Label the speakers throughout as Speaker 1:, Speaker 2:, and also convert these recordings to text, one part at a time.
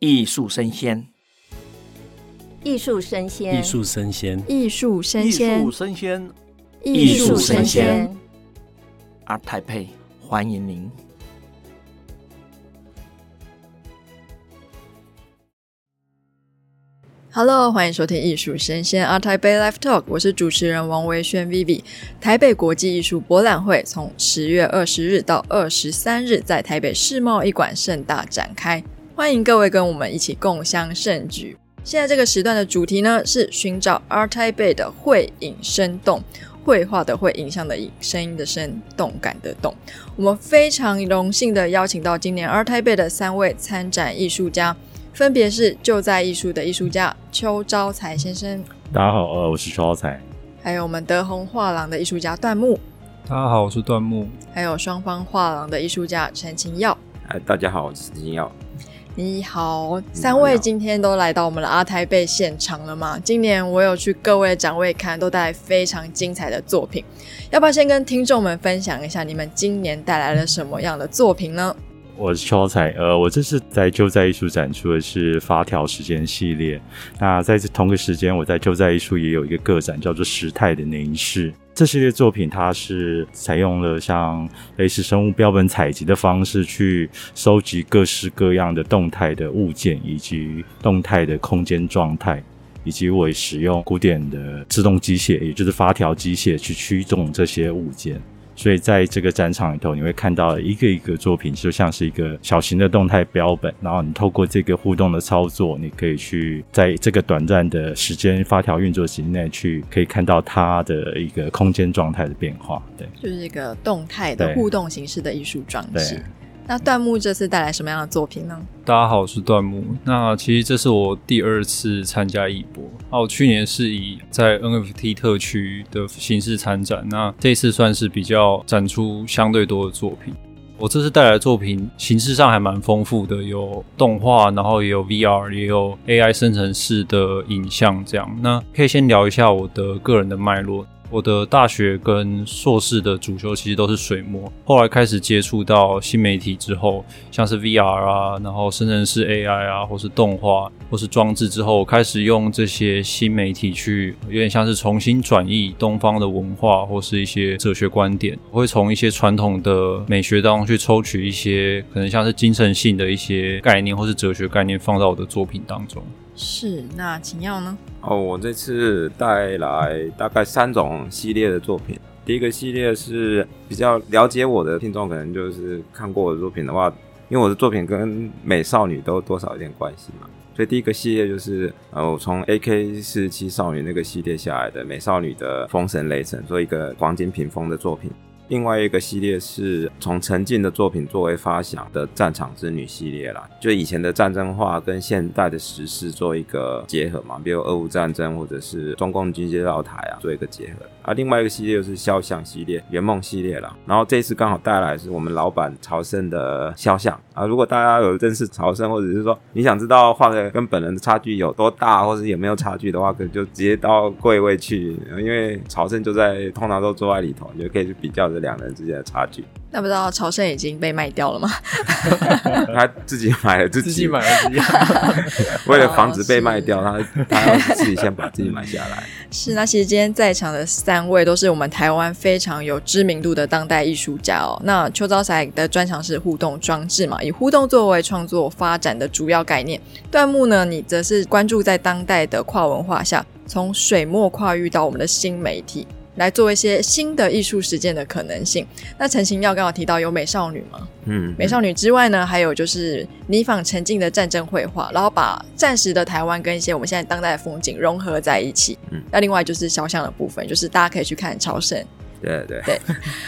Speaker 1: 艺术生鲜，
Speaker 2: 艺术生鲜，
Speaker 3: 艺术生鲜，
Speaker 4: 艺术生鲜，
Speaker 1: 艺术生鲜，
Speaker 4: 艺术声鲜。
Speaker 1: ART TAIPEI，欢迎您。
Speaker 4: Hello，欢迎收听艺术生鲜 ART TAIPEI Live Talk，我是主持人王维轩 Vivi。台北国际艺术博览会从十月二十日到二十三日在台北世贸一馆盛大展开。欢迎各位跟我们一起共襄盛举。现在这个时段的主题呢，是寻找 ART TAIPEI 的会影生动，绘画的会，影像的影，声音的声，动感的动。我们非常荣幸的邀请到今年 ART TAIPEI 的三位参展艺术家，分别是就在艺术的艺术家邱招才先生。
Speaker 3: 大家好，呃，我是邱招才。
Speaker 4: 还有我们德宏画廊的艺术家段木。
Speaker 5: 大家好，我是段木。
Speaker 4: 还有双方画廊的艺术家陈晴耀。
Speaker 6: 哎，大家好，我是陈晴耀。
Speaker 4: 你好，三位今天都来到我们的阿台贝现场了吗？今年我有去各位的展位看，都带来非常精彩的作品。要不要先跟听众们分享一下你们今年带来了什么样的作品呢？
Speaker 3: 我是邱昭才，呃，我这次在就在艺术展出的是发条时间系列。那在这同个时间，我在就在艺术也有一个个展，叫做时态的凝视。这系列作品，它是采用了像类似生物标本采集的方式，去收集各式各样的动态的物件，以及动态的空间状态，以及我使用古典的自动机械，也就是发条机械去驱动这些物件。所以在这个展场里头，你会看到一个一个作品，就像是一个小型的动态标本。然后你透过这个互动的操作，你可以去在这个短暂的时间发条运作期内，去可以看到它的一个空间状态的变化。对，
Speaker 4: 就是一个动态的互动形式的艺术装置。那段木这次带来什么样的作品呢？
Speaker 5: 大家好，我是段木。那其实这是我第二次参加艺博。那我去年是以在 NFT 特区的形式参展，那这次算是比较展出相对多的作品。我这次带来的作品形式上还蛮丰富的，有动画，然后也有 VR，也有 AI 生成式的影像这样。那可以先聊一下我的个人的脉络。我的大学跟硕士的主修其实都是水墨，后来开始接触到新媒体之后，像是 VR 啊，然后生成式 AI 啊，或是动画，或是装置之后，我开始用这些新媒体去，有点像是重新转译东方的文化或是一些哲学观点，我会从一些传统的美学当中去抽取一些可能像是精神性的一些概念或是哲学概念，放到我的作品当中。
Speaker 4: 是，那晴耀呢？
Speaker 6: 哦，我这次带来大概三种系列的作品。第一个系列是比较了解我的听众，可能就是看过我的作品的话，因为我的作品跟美少女都多少有点关系嘛。所以第一个系列就是呃，我从 AK 四七少女那个系列下来的美少女的风神雷神，做一个黄金屏风的作品。另外一个系列是从陈进的作品作为发想的战场之女系列啦，就以前的战争画跟现代的时事做一个结合嘛，比如俄乌战争或者是中共军机绕台啊，做一个结合。啊，另外一个系列就是肖像系列、圆梦系列啦。然后这次刚好带来是我们老板朝圣的肖像啊。如果大家有认识朝圣，或者是说你想知道画的跟本人的差距有多大，或者有没有差距的话，可就直接到柜位去，因为朝圣就在通常都坐在里头，你就可以去比较这两人之间的差距。
Speaker 4: 那不知道朝圣已经被卖掉了吗？
Speaker 6: 他自己买了自己，
Speaker 5: 自己买了自己，
Speaker 6: 为了防止被卖掉，他他要自己先把自己买下来。
Speaker 4: 是，那其实今天在场的三位都是我们台湾非常有知名度的当代艺术家哦。那邱昭才的专长是互动装置嘛，以互动作为创作发展的主要概念。段木呢，你则是关注在当代的跨文化下，从水墨跨域到我们的新媒体。来做一些新的艺术实践的可能性。那陈晴耀刚好提到有美少女嘛，嗯，美少女之外呢，还有就是你仿沉浸的战争绘画，然后把战时的台湾跟一些我们现在当代的风景融合在一起。嗯，那另外就是肖像的部分，就是大家可以去看朝圣。
Speaker 6: 对对
Speaker 4: 对。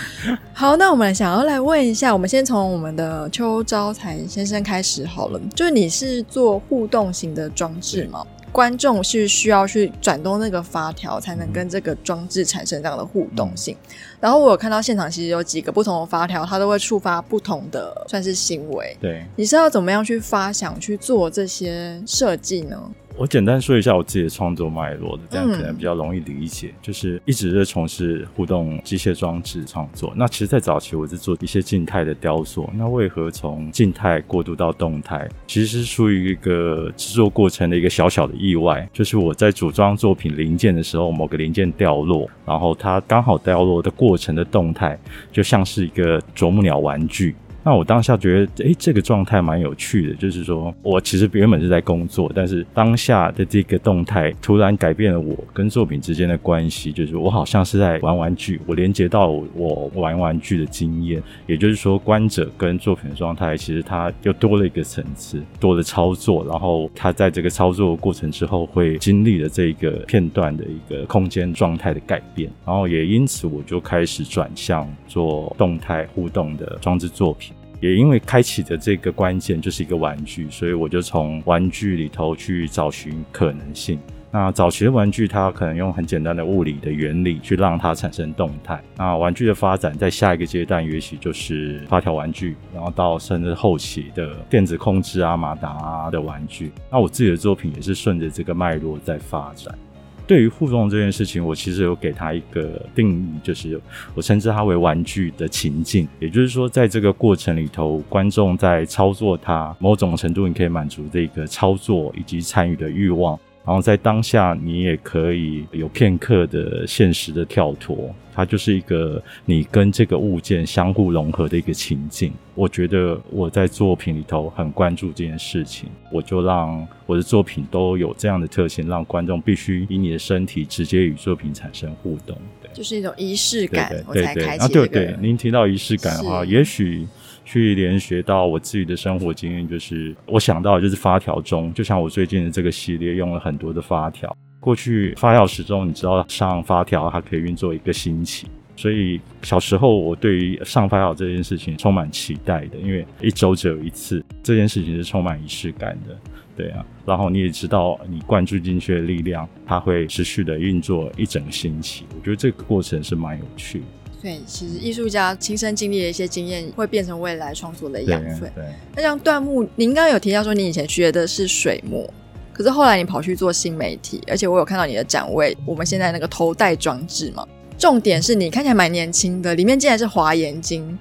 Speaker 4: 好，那我们想要来问一下，我们先从我们的邱招才先生开始好了，就是你是做互动型的装置吗？观众是需要去转动那个发条，才能跟这个装置产生这样的互动性。嗯、然后我有看到现场，其实有几个不同的发条，它都会触发不同的算是行为。
Speaker 3: 对，
Speaker 4: 你是要怎么样去发想去做这些设计呢？
Speaker 3: 我简单说一下我自己的创作脉络的，这样可能比较容易理解。就是一直在从事互动机械装置创作。那其实，在早期我是做一些静态的雕塑。那为何从静态过渡到动态？其实是出于一个制作过程的一个小小的意外。就是我在组装作品零件的时候，某个零件掉落，然后它刚好掉落的过程的动态，就像是一个啄木鸟玩具。那我当下觉得，诶，这个状态蛮有趣的，就是说我其实原本是在工作，但是当下的这个动态突然改变了我跟作品之间的关系，就是我好像是在玩玩具，我连接到我玩玩具的经验，也就是说，观者跟作品的状态，其实它又多了一个层次，多了操作，然后它在这个操作过程之后会经历了这个片段的一个空间状态的改变，然后也因此我就开始转向做动态互动的装置作品。也因为开启的这个关键就是一个玩具，所以我就从玩具里头去找寻可能性。那早期的玩具，它可能用很简单的物理的原理去让它产生动态。那玩具的发展在下一个阶段，也许就是发条玩具，然后到甚至后期的电子控制啊、马达啊的玩具。那我自己的作品也是顺着这个脉络在发展。对于互动这件事情，我其实有给他一个定义，就是我称之它为玩具的情境。也就是说，在这个过程里头，观众在操作它，某种程度你可以满足这个操作以及参与的欲望。然后在当下，你也可以有片刻的现实的跳脱，它就是一个你跟这个物件相互融合的一个情境。我觉得我在作品里头很关注这件事情，我就让我的作品都有这样的特性，让观众必须以你的身体直接与作品产生互动。对，
Speaker 4: 就是一种仪式感，对。
Speaker 3: 啊，对对，您提到仪式感的话，也许。去连学到我自己的生活经验，就是我想到的就是发条中，就像我最近的这个系列用了很多的发条。过去发药时钟，你知道上发条它可以运作一个星期，所以小时候我对于上发条这件事情充满期待的，因为一周只有一次，这件事情是充满仪式感的，对啊。然后你也知道，你灌注进去的力量，它会持续的运作一整个星期。我觉得这个过程是蛮有趣的。
Speaker 4: 对，其实艺术家亲身经历的一些经验，会变成未来创作的养分。对，那像段木，您刚刚有提到说你以前学的是水墨，可是后来你跑去做新媒体，而且我有看到你的展位，我们现在那个头戴装置嘛，重点是你看起来蛮年轻的，里面竟然是华严经，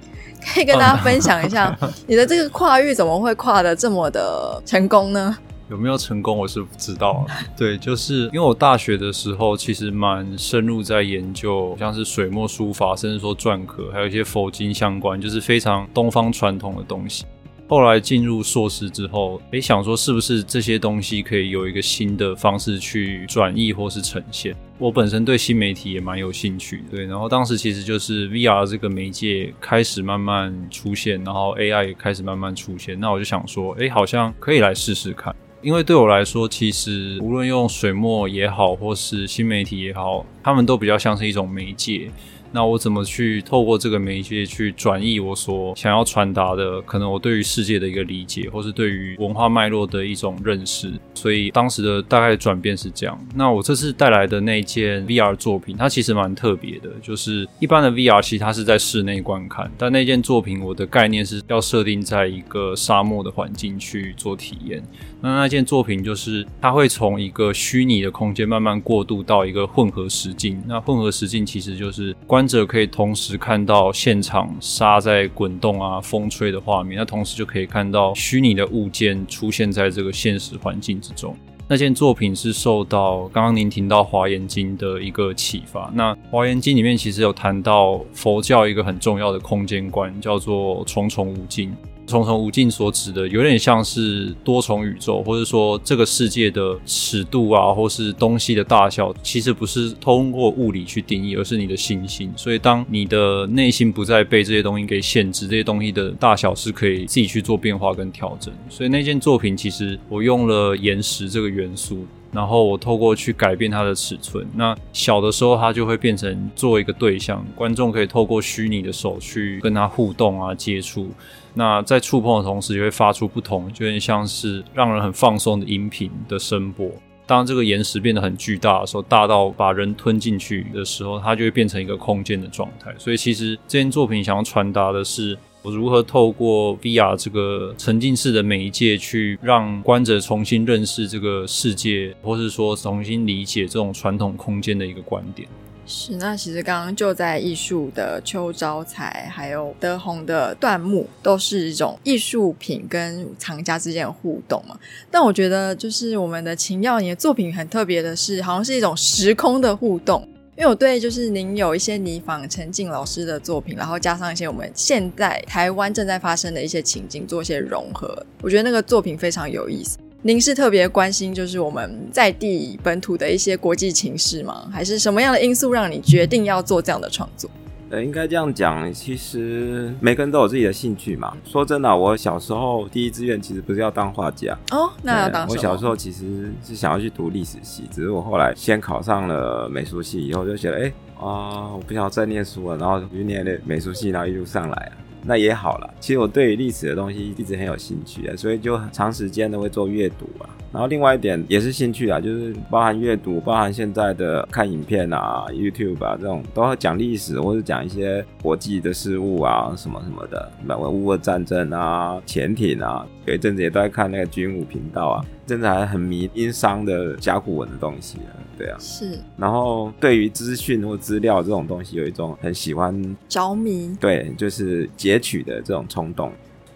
Speaker 4: 可以跟大家分享一下 你的这个跨域怎么会跨的这么的成功呢？
Speaker 5: 有没有成功，我是不知道。对，就是因为我大学的时候其实蛮深入在研究，像是水墨书法，甚至说篆刻，还有一些佛经相关，就是非常东方传统的东西。后来进入硕士之后，诶，想说是不是这些东西可以有一个新的方式去转译或是呈现。我本身对新媒体也蛮有兴趣，对。然后当时其实就是 VR 这个媒介开始慢慢出现，然后 AI 也开始慢慢出现，那我就想说，诶，好像可以来试试看。因为对我来说，其实无论用水墨也好，或是新媒体也好，他们都比较像是一种媒介。那我怎么去透过这个媒介去转译我所想要传达的，可能我对于世界的一个理解，或是对于文化脉络的一种认识。所以当时的大概转变是这样。那我这次带来的那件 VR 作品，它其实蛮特别的，就是一般的 VR 其实它是在室内观看，但那件作品我的概念是要设定在一个沙漠的环境去做体验。那那件作品就是它会从一个虚拟的空间慢慢过渡到一个混合实境。那混合实境其实就是观者可以同时看到现场沙在滚动啊、风吹的画面，那同时就可以看到虚拟的物件出现在这个现实环境之中。那件作品是受到刚刚您听到《华严经》的一个启发。那《华严经》里面其实有谈到佛教一个很重要的空间观，叫做重重无尽。重重无尽所指的，有点像是多重宇宙，或者说这个世界的尺度啊，或是东西的大小，其实不是通过物理去定义，而是你的信心。所以，当你的内心不再被这些东西给限制，这些东西的大小是可以自己去做变化跟调整。所以，那件作品其实我用了岩石这个元素。然后我透过去改变它的尺寸，那小的时候它就会变成做一个对象，观众可以透过虚拟的手去跟它互动啊、接触。那在触碰的同时，也会发出不同，就有点像是让人很放松的音频的声波。当这个岩石变得很巨大的时候，大到把人吞进去的时候，它就会变成一个空间的状态。所以其实这件作品想要传达的是，我如何透过 VR 这个沉浸式的媒介，去让观者重新认识这个世界，或是说重新理解这种传统空间的一个观点。
Speaker 4: 是，那其实刚刚就在艺术的秋招财，还有德宏的椴木，都是一种艺术品跟藏家之间的互动嘛。但我觉得，就是我们的秦耀，你的作品很特别的是，好像是一种时空的互动。因为我对就是您有一些拟仿陈静老师的作品，然后加上一些我们现在台湾正在发生的一些情境，做一些融合，我觉得那个作品非常有意思。您是特别关心就是我们在地本土的一些国际情势吗？还是什么样的因素让你决定要做这样的创作？
Speaker 6: 呃，应该这样讲，其实每个人都有自己的兴趣嘛。说真的啊，我小时候第一志愿其实不是要当画家
Speaker 4: 哦，那要当什么？
Speaker 6: 我小时候其实是想要去读历史系，只是我后来先考上了美术系，以后就觉得，哎、欸、啊、呃，我不想再念书了，然后就念了美术系，然后一路上来啊。那也好了，其实我对于历史的东西一直很有兴趣啊，所以就长时间的会做阅读啊。然后另外一点也是兴趣啊，就是包含阅读，包含现在的看影片啊、YouTube 啊这种，都会讲历史或者讲一些国际的事物啊什么什么的，什么乌俄战争啊、潜艇啊，有一阵子也都在看那个军武频道啊，真的还很迷殷商的甲骨文的东西啊，对啊，
Speaker 4: 是。
Speaker 6: 然后对于资讯或资料这种东西，有一种很喜欢
Speaker 4: 着迷，
Speaker 6: 对，就是截取的这种冲动。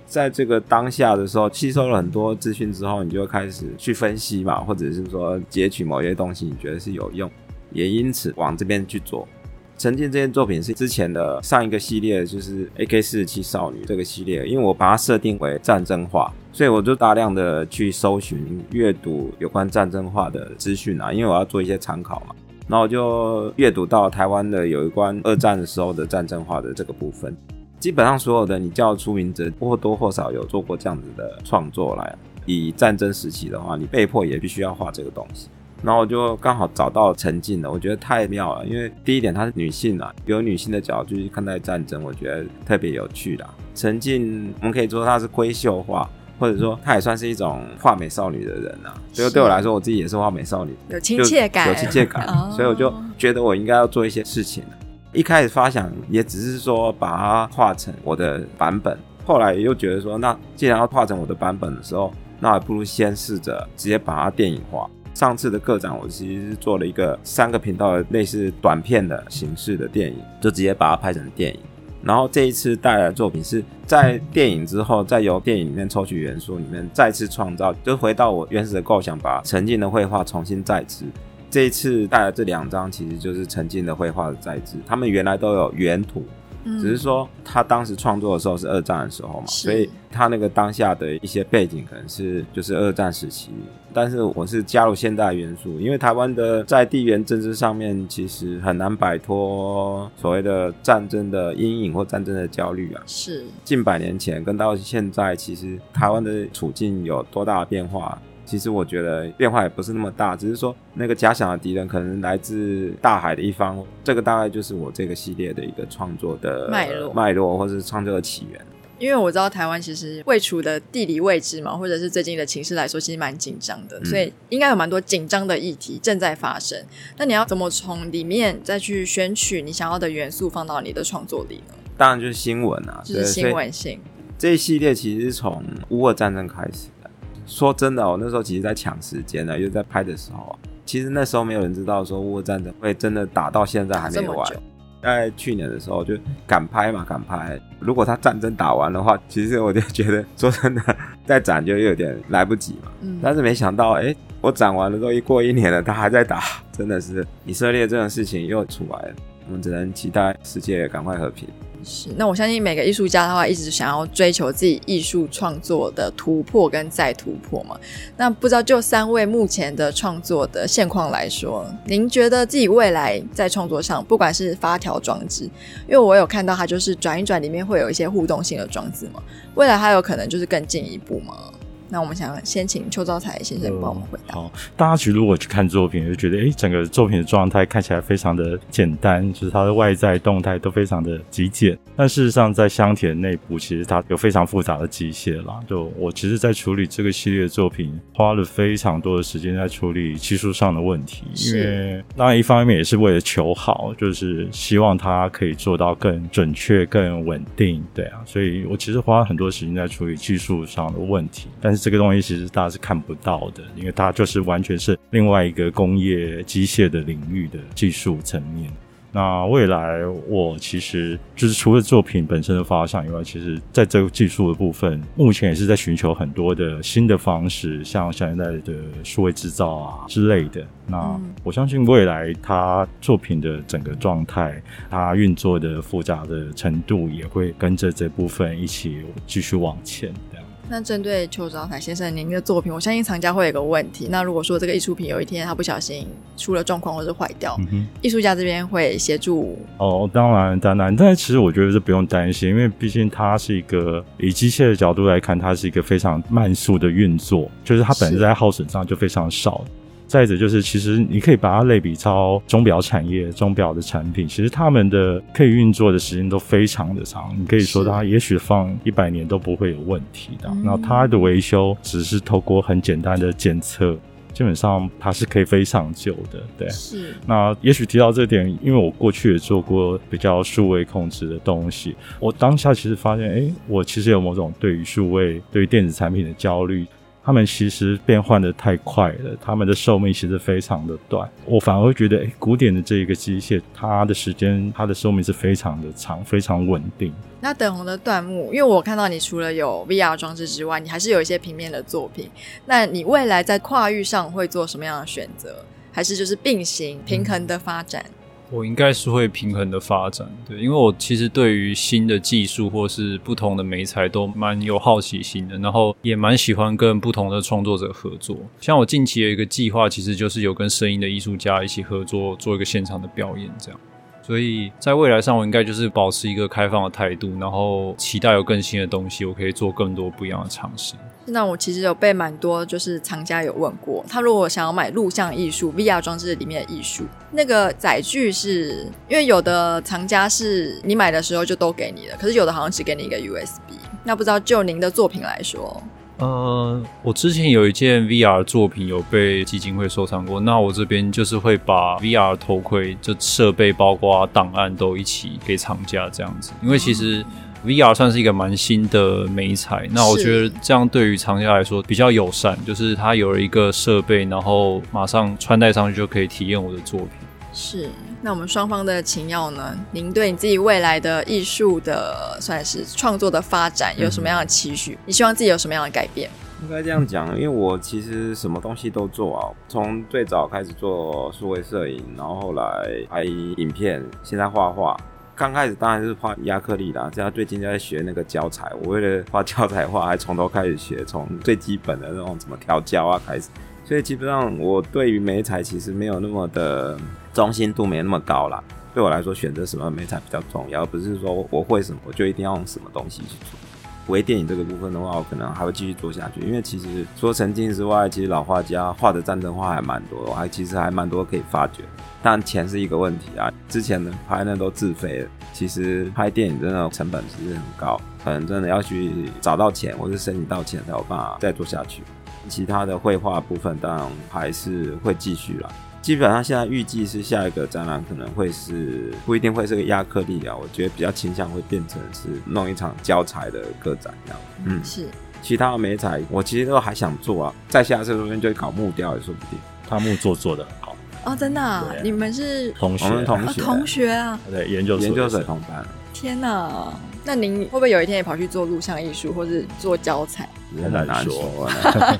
Speaker 6: 在这个当下的时候，吸收了很多资讯之后，你就会开始去分析嘛，或者是说截取某些东西，你觉得是有用，也因此往这边去做。沉浸这件作品是之前的上一个系列，就是 AK 四十七少女这个系列，因为我把它设定为战争画，所以我就大量的去搜寻、阅读有关战争画的资讯啊，因为我要做一些参考嘛。然后我就阅读到台湾的有一关二战的时候的战争画的这个部分。基本上所有的你叫出名者，或多或少有做过这样子的创作来。以战争时期的话，你被迫也必须要画这个东西。然后我就刚好找到陈静了，我觉得太妙了。因为第一点，她是女性啊，有女性的角度去看待战争，我觉得特别有趣啦。陈静，我们可以说她是闺秀化，或者说她也算是一种画美少女的人啊。所以对我来说，我自己也是画美少女，
Speaker 4: 有亲切感，
Speaker 6: 有亲切感。所以我就觉得我应该要做一些事情。一开始发想也只是说把它画成我的版本，后来又觉得说，那既然要画成我的版本的时候，那还不如先试着直接把它电影化。上次的个展，我其实是做了一个三个频道的类似短片的形式的电影，就直接把它拍成电影。然后这一次带来的作品是在电影之后，再由电影里面抽取元素里面再次创造，就回到我原始的构想，把沉浸的绘画重新再制。这一次带来这两张，其实就是沉浸的绘画的再制。他们原来都有原图，只是说他当时创作的时候是二战的时候嘛，所以他那个当下的一些背景可能是就是二战时期。但是我是加入现代元素，因为台湾的在地缘政治上面其实很难摆脱所谓的战争的阴影或战争的焦虑啊。
Speaker 4: 是
Speaker 6: 近百年前跟到现在，其实台湾的处境有多大的变化？其实我觉得变化也不是那么大，只是说那个假想的敌人可能来自大海的一方，这个大概就是我这个系列的一个创作的脉络，脉络或者是创作的起源。
Speaker 4: 因为我知道台湾其实位处的地理位置嘛，或者是最近的情势来说，其实蛮紧张的，嗯、所以应该有蛮多紧张的议题正在发生。那你要怎么从里面再去选取你想要的元素放到你的创作里呢？
Speaker 6: 当然就是新闻啊，
Speaker 4: 就是新闻性。
Speaker 6: 这一系列其实是从乌俄战争开始。说真的，我那时候其实在抢时间呢，又在拍的时候，其实那时候没有人知道说乌俄战争会真的打到现在还没有完。在去年的时候就敢拍嘛，敢拍。如果他战争打完的话，其实我就觉得说真的，再展就有点来不及嘛。嗯。但是没想到，哎，我展完了之后，一过一年了，他还在打，真的是以色列这种事情又出来了。我们只能期待世界赶快和平。
Speaker 4: 是，那我相信每个艺术家的话，一直想要追求自己艺术创作的突破跟再突破嘛。那不知道就三位目前的创作的现况来说，您觉得自己未来在创作上，不管是发条装置，因为我有看到它就是转一转里面会有一些互动性的装置嘛，未来还有可能就是更进一步吗？那我们想先请邱昭财先生帮我们回答。
Speaker 3: 好，大家其实如果去看作品，就觉得哎，整个作品的状态看起来非常的简单，就是它的外在动态都非常的极简。但事实上，在香田内部，其实它有非常复杂的机械啦。就我其实，在处理这个系列的作品，花了非常多的时间在处理技术上的问题。因为当然一方面也是为了求好，就是希望它可以做到更准确、更稳定。对啊，所以我其实花了很多时间在处理技术上的问题。但是这个东西其实大家是看不到的，因为它就是完全是另外一个工业机械的领域的技术层面。那未来我其实就是除了作品本身的发想以外，其实在这个技术的部分，目前也是在寻求很多的新的方式，像现在的数位制造啊之类的。那我相信未来它作品的整个状态，它运作的复杂的程度，也会跟着这部分一起继续往前。
Speaker 4: 那针对邱昭财先生您的作品，我相信藏家会有个问题。那如果说这个艺术品有一天它不小心出了状况或是坏掉，艺、嗯、术家这边会协助？
Speaker 3: 哦，当然当然，但是其实我觉得是不用担心，因为毕竟它是一个以机械的角度来看，它是一个非常慢速的运作，就是它本身在耗损上就非常少。再者就是，其实你可以把它类比超钟表产业、钟表的产品，其实他们的可以运作的时间都非常的长。你可以说它也许放一百年都不会有问题的。那它的维修只是透过很简单的检测，基本上它是可以非常久的。对，
Speaker 4: 是。
Speaker 3: 那也许提到这点，因为我过去也做过比较数位控制的东西，我当下其实发现，哎，我其实有某种对于数位、对于电子产品的焦虑。他们其实变换的太快了，他们的寿命其实非常的短。我反而会觉得，诶，古典的这一个机械，它的时间，它的寿命是非常的长，非常稳定。
Speaker 4: 那等红的椴木，因为我看到你除了有 VR 装置之外，你还是有一些平面的作品。那你未来在跨域上会做什么样的选择？还是就是并行平衡的发展？
Speaker 5: 我应该是会平衡的发展，对，因为我其实对于新的技术或是不同的媒材都蛮有好奇心的，然后也蛮喜欢跟不同的创作者合作。像我近期有一个计划，其实就是有跟声音的艺术家一起合作，做一个现场的表演，这样。所以在未来上，我应该就是保持一个开放的态度，然后期待有更新的东西，我可以做更多不一样的尝试。
Speaker 4: 那我其实有被蛮多就是藏家有问过，他如果想要买录像艺术 VR 装置里面的艺术，那个载具是因为有的藏家是你买的时候就都给你了，可是有的好像只给你一个 USB。那不知道就您的作品来说，
Speaker 5: 呃，我之前有一件 VR 作品有被基金会收藏过，那我这边就是会把 VR 头盔就设备包括档案都一起给厂家这样子，因为其实。VR 算是一个蛮新的媒材，那我觉得这样对于厂家来说比较友善，就是它有了一个设备，然后马上穿戴上去就可以体验我的作品。
Speaker 4: 是，那我们双方的情要呢？您对你自己未来的艺术的算是创作的发展有什么样的期许？嗯、你希望自己有什么样的改变？
Speaker 6: 应该这样讲，因为我其实什么东西都做啊，从最早开始做数位摄影，然后后来拍影片，现在画画。刚开始当然是画亚克力啦，现在最近在学那个胶彩。我为了画胶彩画，还从头开始学，从最基本的那种怎么调胶啊开始。所以基本上我对于美彩其实没有那么的中心度，没那么高啦。对我来说，选择什么媒材比较重要，而不是说我会什么我就一定要用什么东西去做。微电影这个部分的话，我可能还会继续做下去，因为其实除了沉浸之外，其实老画家画的战争画还蛮多的，我还其实还蛮多可以发掘。但钱是一个问题啊，之前的拍那都自费，其实拍电影真的成本其实很高，可能真的要去找到钱或是申请到钱才有办法再做下去。其他的绘画部分当然还是会继续啦。基本上现在预计是下一个展览可能会是不一定会是个亚克力啊，我觉得比较倾向会变成是弄一场教材的个展这样。嗯，
Speaker 4: 是。
Speaker 6: 其他的媒材我其实都还想做啊，在下次说不定就搞木雕也说不定。
Speaker 3: 他木作做的好
Speaker 4: 哦，真的、啊？你们是
Speaker 3: 同学？
Speaker 6: 同学？
Speaker 4: 同学啊？
Speaker 3: 对，研究所
Speaker 6: 研究生同班。
Speaker 4: 天哪！那您会不会有一天也跑去做录像艺术，或是做胶彩？
Speaker 6: 很难说。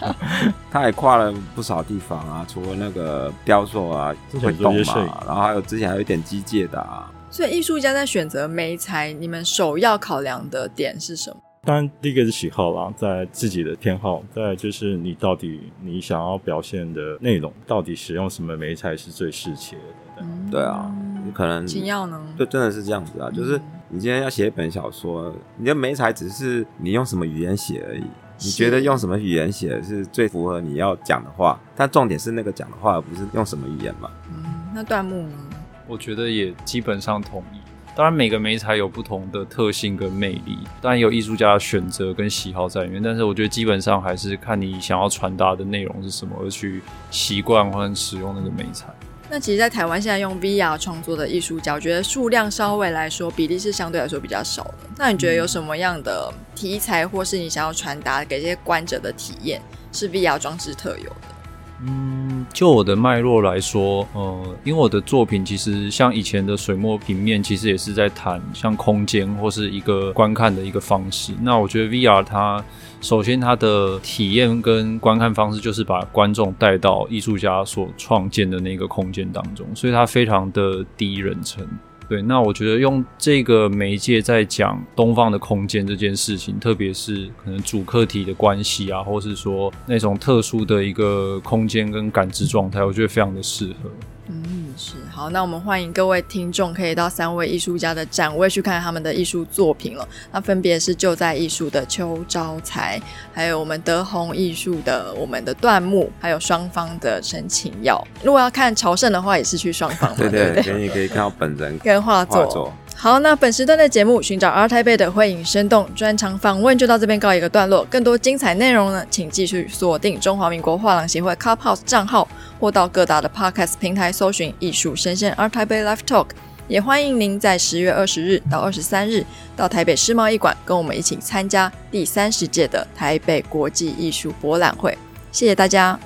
Speaker 6: 他也跨了不少地方啊，除了那个雕塑啊会动嘛，然后还有之前还有一点机械的啊。
Speaker 4: 所以艺术家在选择媒材，你们首要考量的点是什么？
Speaker 3: 当然，第一个是喜好啦，在自己的偏好，再来就是你到底你想要表现的内容，到底使用什么媒材是最适切的。对，
Speaker 6: 嗯、对啊，你可能
Speaker 4: 紧要呢，
Speaker 6: 就真的是这样子啊，就是。你今天要写一本小说，你的媒材只是你用什么语言写而已。你觉得用什么语言写是最符合你要讲的话？但重点是那个讲的话，而不是用什么语言嘛。
Speaker 4: 嗯，那段木呢？
Speaker 5: 我觉得也基本上同意。当然，每个媒材有不同的特性跟魅力，当然有艺术家的选择跟喜好在里面。但是，我觉得基本上还是看你想要传达的内容是什么，而去习惯或者使用那个媒材。
Speaker 4: 那其实，在台湾现在用 VR 创作的艺术家，我觉得数量稍微来说比例是相对来说比较少的。那你觉得有什么样的题材，或是你想要传达给这些观者的体验，是 VR 装置特有的？
Speaker 5: 嗯，就我的脉络来说，呃，因为我的作品其实像以前的水墨平面，其实也是在谈像空间或是一个观看的一个方式。那我觉得 VR 它首先它的体验跟观看方式就是把观众带到艺术家所创建的那个空间当中，所以它非常的第一人称。对，那我觉得用这个媒介在讲东方的空间这件事情，特别是可能主客体的关系啊，或是说那种特殊的一个空间跟感知状态，我觉得非常的适合。
Speaker 4: 嗯，是好，那我们欢迎各位听众可以到三位艺术家的展位去看他们的艺术作品了。那分别是就在艺术的邱招才，还有我们德宏艺术的我们的段木，还有双方的陈晴耀。如果要看朝圣的话，也是去双方嘛，对
Speaker 6: 对对，你可以看到本人
Speaker 4: 跟画作。好，那本时段的节目寻找 R TIBE 的绘影生动专场访问就到这边告一个段落。更多精彩内容呢，请继续锁定中华民国画廊协会 Clubhouse 账号，或到各大的 Podcast 平台搜寻艺术声鲜 ART TAIPEI Live Talk。也欢迎您在十月二十日到二十三日到台北世贸艺馆，跟我们一起参加第三十届的台北国际艺术博览会。谢谢大家。